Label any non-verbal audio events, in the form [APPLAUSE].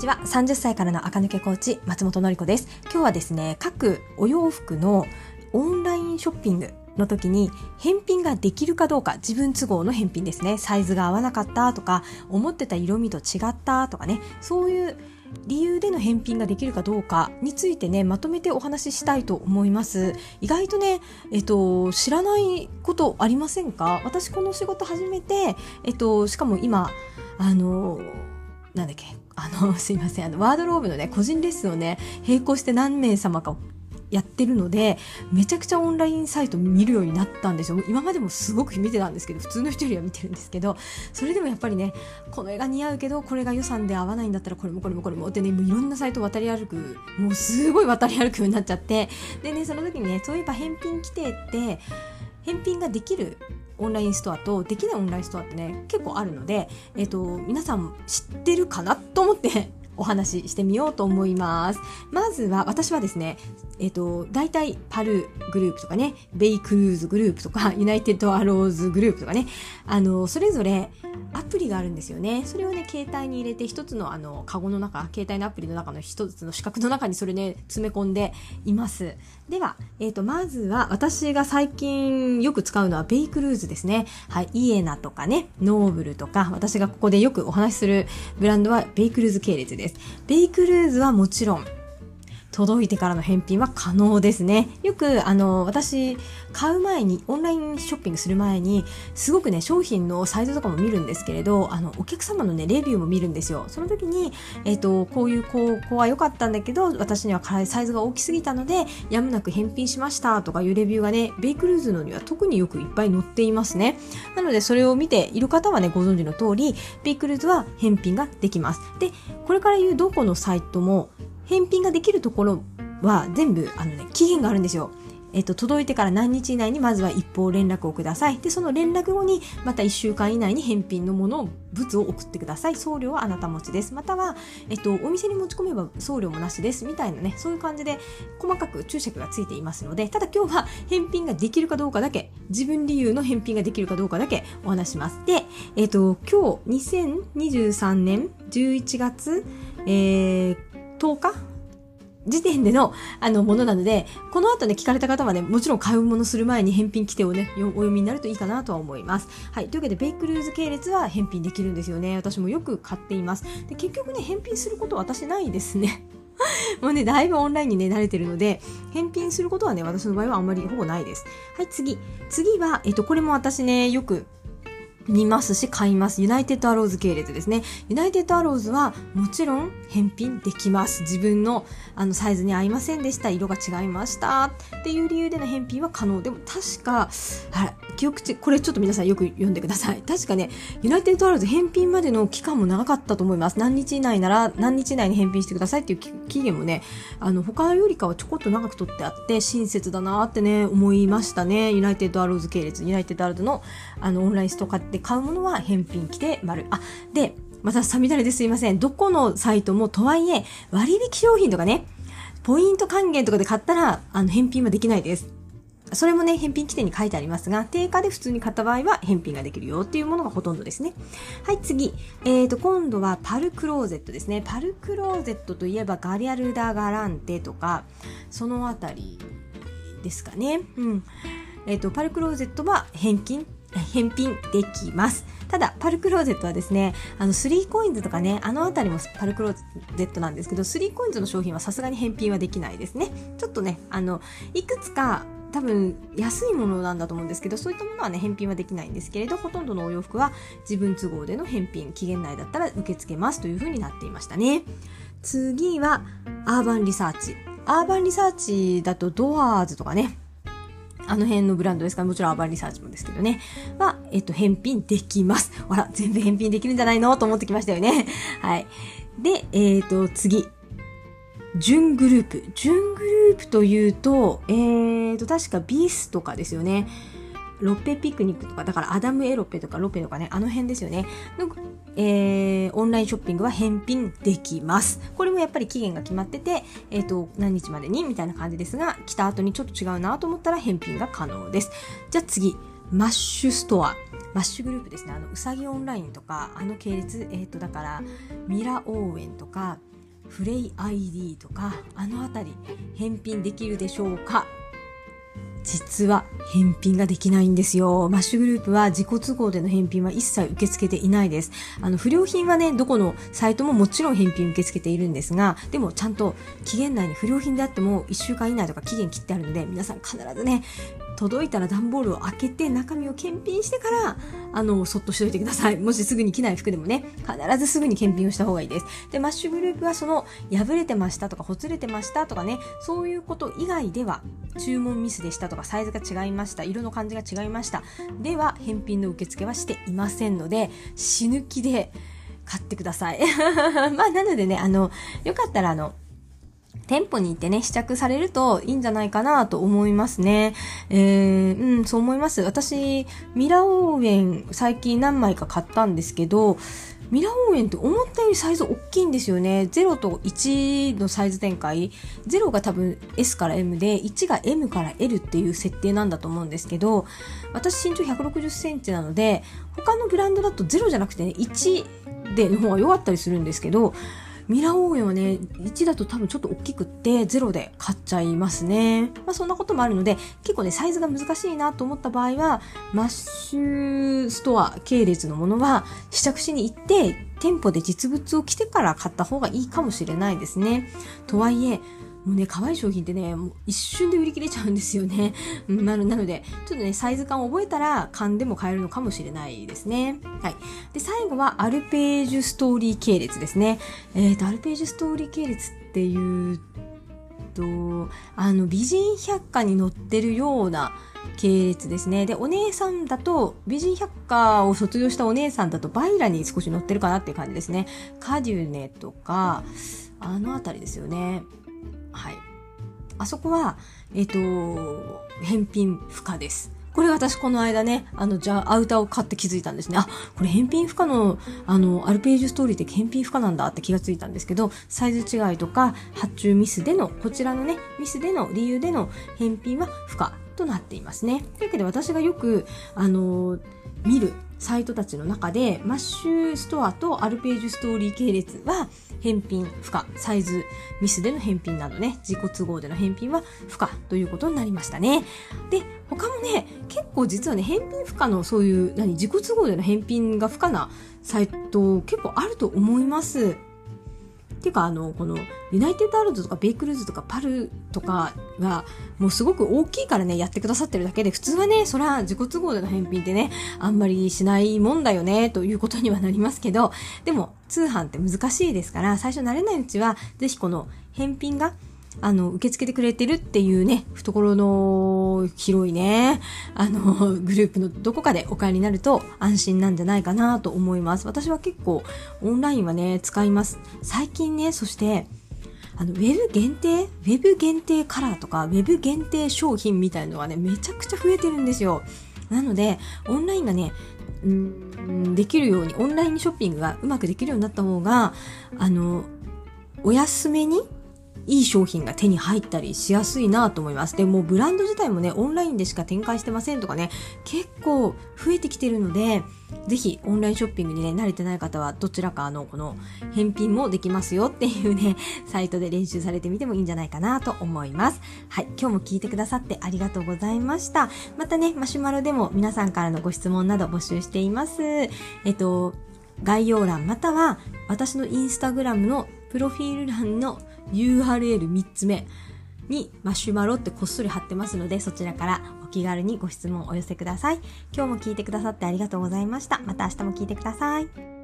ちは。30歳からの赤抜けコーチ松本のり子です。今日はですね各お洋服のオンラインショッピングの時に返品ができるかどうか自分都合の返品ですね。サイズが合わなかったとか思ってた色味と違ったとかね。そういう理由での返品ができるかどうかについてねまとめてお話ししたいと思います。意外とねえっと知らないことありませんか？私この仕事始めてえっとしかも今あのなんだっけ？あの [LAUGHS] すいません。あのワードローブのね個人レッスンをね並行して何名様かやってるのでめちゃくちゃオンラインサイト見るようになったんですよ。今までもすごく見てたんですけど普通の人よりは見てるんですけどそれでもやっぱりねこの絵が似合うけどこれが予算で合わないんだったらこれもこれもこれもってねもういろんなサイト渡り歩くもうすごい渡り歩くようになっちゃって。でねその時にねそういえば返品規定って返品ができるオンラインストアとできないオンラインストアってね結構あるので、えーと、皆さん知ってるかなと思ってお話ししてみようと思います。まずは私はですね、えっ、ー、と、大体パルグループとかね、ベイクルーズグループとか、ユナイテッドアローズグループとかね、あの、それぞれアプリがあるんですよね。それをね、携帯に入れて一つのあの、カゴの中、携帯のアプリの中の一つの四角の中にそれね、詰め込んでいます。では、えっ、ー、と、まずは私が最近よく使うのはベイクルーズですね。はい、イエナとかね、ノーブルとか、私がここでよくお話しするブランドはベイクルーズ系列です。ベイクルーズはもちろん、届いてからの返品は可能ですね。よく、あの、私、買う前に、オンラインショッピングする前に、すごくね、商品のサイズとかも見るんですけれど、あの、お客様のね、レビューも見るんですよ。その時に、えっ、ー、と、こういう、こう、こうは良かったんだけど、私にはサイズが大きすぎたので、やむなく返品しましたとかいうレビューがね、ベイクルーズのには特によくいっぱい載っていますね。なので、それを見ている方はね、ご存知の通り、ベイクルーズは返品ができます。で、これから言うどこのサイトも、返品ができるところは全部あの、ね、期限があるんですよ。えっと、届いてから何日以内にまずは一方連絡をください。で、その連絡後にまた1週間以内に返品のものを、物を送ってください。送料はあなた持ちです。または、えっと、お店に持ち込めば送料もなしです。みたいなね、そういう感じで細かく注釈がついていますので、ただ今日は返品ができるかどうかだけ、自分理由の返品ができるかどうかだけお話します。で、えっと、今日2023年11月、えー、10日？時点でのあのものなので、この後ね、聞かれた方はね、もちろん買うものする前に返品規定をね、お読みになるといいかなとは思います。はい。というわけで、ベイクルーズ系列は返品できるんですよね。私もよく買っています。で、結局ね、返品することは私ないですね。[LAUGHS] もうね、だいぶオンラインにね、慣れてるので、返品することはね、私の場合はあんまりほぼないです。はい、次。次は、えっと、これも私ね、よく見ますし買います。ユナイテッドアローズ系列ですね。ユナイテッドアローズはもちろん返品できます。自分のあのサイズに合いませんでした。色が違いました。っていう理由での返品は可能。でも確か、あら、記憶値、これちょっと皆さんよく読んでください。[LAUGHS] 確かね、ユナイテッドアローズ返品までの期間も長かったと思います。何日以内なら何日以内に返品してくださいっていう期限もね、あの、他よりかはちょこっと長く取ってあって、親切だなってね、思いましたね。ユナイテッドアローズ系列、ユナイテッドアローズのあの、オンラインストアで買うものは返品来て丸。あ、で、またさみだれですいません。どこのサイトもとはいえ、割引商品とかね、ポイント還元とかで買ったら、あの、返品はできないです。それもね、返品規定に書いてありますが、定価で普通に買った場合は返品ができるよっていうものがほとんどですね。はい、次。えーと、今度はパルクローゼットですね。パルクローゼットといえばガリアルダ・ガランテとか、そのあたりですかね。うん。えっ、ー、と、パルクローゼットは返金返品できます。ただ、パルクローゼットはですね、あの、3コインズとかね、あのあたりもパルクローゼットなんですけど、3コインズの商品はさすがに返品はできないですね。ちょっとね、あの、いくつか多分安いものなんだと思うんですけどそういったものはね返品はできないんですけれどほとんどのお洋服は自分都合での返品期限内だったら受け付けますというふうになっていましたね次はアーバンリサーチアーバンリサーチだとドアーズとかねあの辺のブランドですから、もちろんアーバンリサーチもですけどね。は、えっと、返品できます。ほら、全部返品できるんじゃないの？と思ってきましたよね。[LAUGHS] はい。で、えっ、ー、と、次。ジュングループ。ジュングループというと、えーと、確かビスとかですよね。ロペピクニックとか、だからアダム・エロッペとかロッペとかね、あの辺ですよね。えー、オンラインショッピングは返品できます。これもやっぱり期限が決まってて、えっ、ー、と、何日までにみたいな感じですが、来た後にちょっと違うなと思ったら返品が可能です。じゃあ次、マッシュストア。マッシュグループですね。あの、うさぎオンラインとか、あの系列、えっ、ー、と、だから、ミラ・オーウェンとか、フレイ ID とかあの辺り返品できるでしょうか？実は返品ができないんですよ。マッシュグループは自己都合での返品は一切受け付けていないです。あの、不良品はね、どこのサイトももちろん返品受け付けているんですが、でもちゃんと期限内に不良品であっても1週間以内とか期限切ってあるので、皆さん必ずね、届いたら段ボールを開けて中身を検品してからあのそっとしといてください。[LAUGHS] もしすぐに着ない服でもね必ずすぐに検品をした方がいいです。でマッシュグループはその破れてましたとかほつれてましたとかねそういうこと以外では注文ミスでしたとかサイズが違いました色の感じが違いましたでは返品の受付はしていませんので死ぬ気で買ってください。[LAUGHS] まあなのでねあのよかったらあの店舗に行ってね、試着されるといいんじゃないかなと思いますね。えー、うん、そう思います。私、ミラオーエン最近何枚か買ったんですけど、ミラオーエンって思ったよりサイズ大きいんですよね。0と1のサイズ展開。0が多分 S から M で、1が M から L っていう設定なんだと思うんですけど、私身長160センチなので、他のブランドだと0じゃなくてね、1での方が良かったりするんですけど、ミラー応援はね、1だと多分ちょっと大きくって0で買っちゃいますね。まあそんなこともあるので、結構ね、サイズが難しいなと思った場合は、マッシュストア系列のものは試着しに行って、店舗で実物を着てから買った方がいいかもしれないですね。とはいえ、もうね、可愛い商品ってね、もう一瞬で売り切れちゃうんですよね。[LAUGHS] なのなので、ちょっとね、サイズ感を覚えたら、勘でも買えるのかもしれないですね。はい。で、最後は、アルページュストーリー系列ですね。えっ、ー、と、アルページュストーリー系列っていうと、あの、美人百科に載ってるような、系列ですね。で、お姉さんだと、美人百科を卒業したお姉さんだと、バイラに少し載ってるかなっていう感じですね。カデュネとか、あのあたりですよね。はい。あそこは、えっ、ー、と、返品不可です。これ私この間ね、あの、じゃあアウターを買って気づいたんですね。あ、これ返品不可の、あの、アルページュストーリーって返品不可なんだって気がついたんですけど、サイズ違いとか発注ミスでの、こちらのね、ミスでの理由での返品は不可となっていますね。というわけで私がよく、あの、見るサイトたちの中で、マッシュストアとアルページュストーリー系列は、返品不可、サイズミスでの返品などね、自己都合での返品は不可ということになりましたね。で、他もね、結構実はね、返品不可のそういう、何、自己都合での返品が不可なサイト結構あると思います。っていうか、あの、この、ユナイテッドアールドとかベイクルーズとかパルとかが、もうすごく大きいからね、やってくださってるだけで、普通はね、そら自己都合での返品ってね、あんまりしないもんだよね、ということにはなりますけど、でも、通販って難しいですから、最初慣れないうちは、ぜひこの返品が、あの、受け付けてくれてるっていうね、懐の広いね、あの、[LAUGHS] グループのどこかでお買いになると安心なんじゃないかなと思います。私は結構オンラインはね、使います。最近ね、そして、あの、ウェブ限定ウェブ限定カラーとか、ウェブ限定商品みたいのがね、めちゃくちゃ増えてるんですよ。なので、オンラインがね、うんできるように、オンラインショッピングがうまくできるようになった方が、あの、お安めにいい商品が手に入ったりしやすいなと思います。でもブランド自体もね、オンラインでしか展開してませんとかね、結構増えてきてるので、ぜひオンラインショッピングにね、慣れてない方はどちらかのこの返品もできますよっていうね、サイトで練習されてみてもいいんじゃないかなと思います。はい、今日も聞いてくださってありがとうございました。またね、マシュマロでも皆さんからのご質問など募集しています。えっと、概要欄または私のインスタグラムのプロフィール欄の URL3 つ目にマシュマロってこっそり貼ってますのでそちらからお気軽にご質問をお寄せください。今日も聞いてくださってありがとうございました。また明日も聞いてください。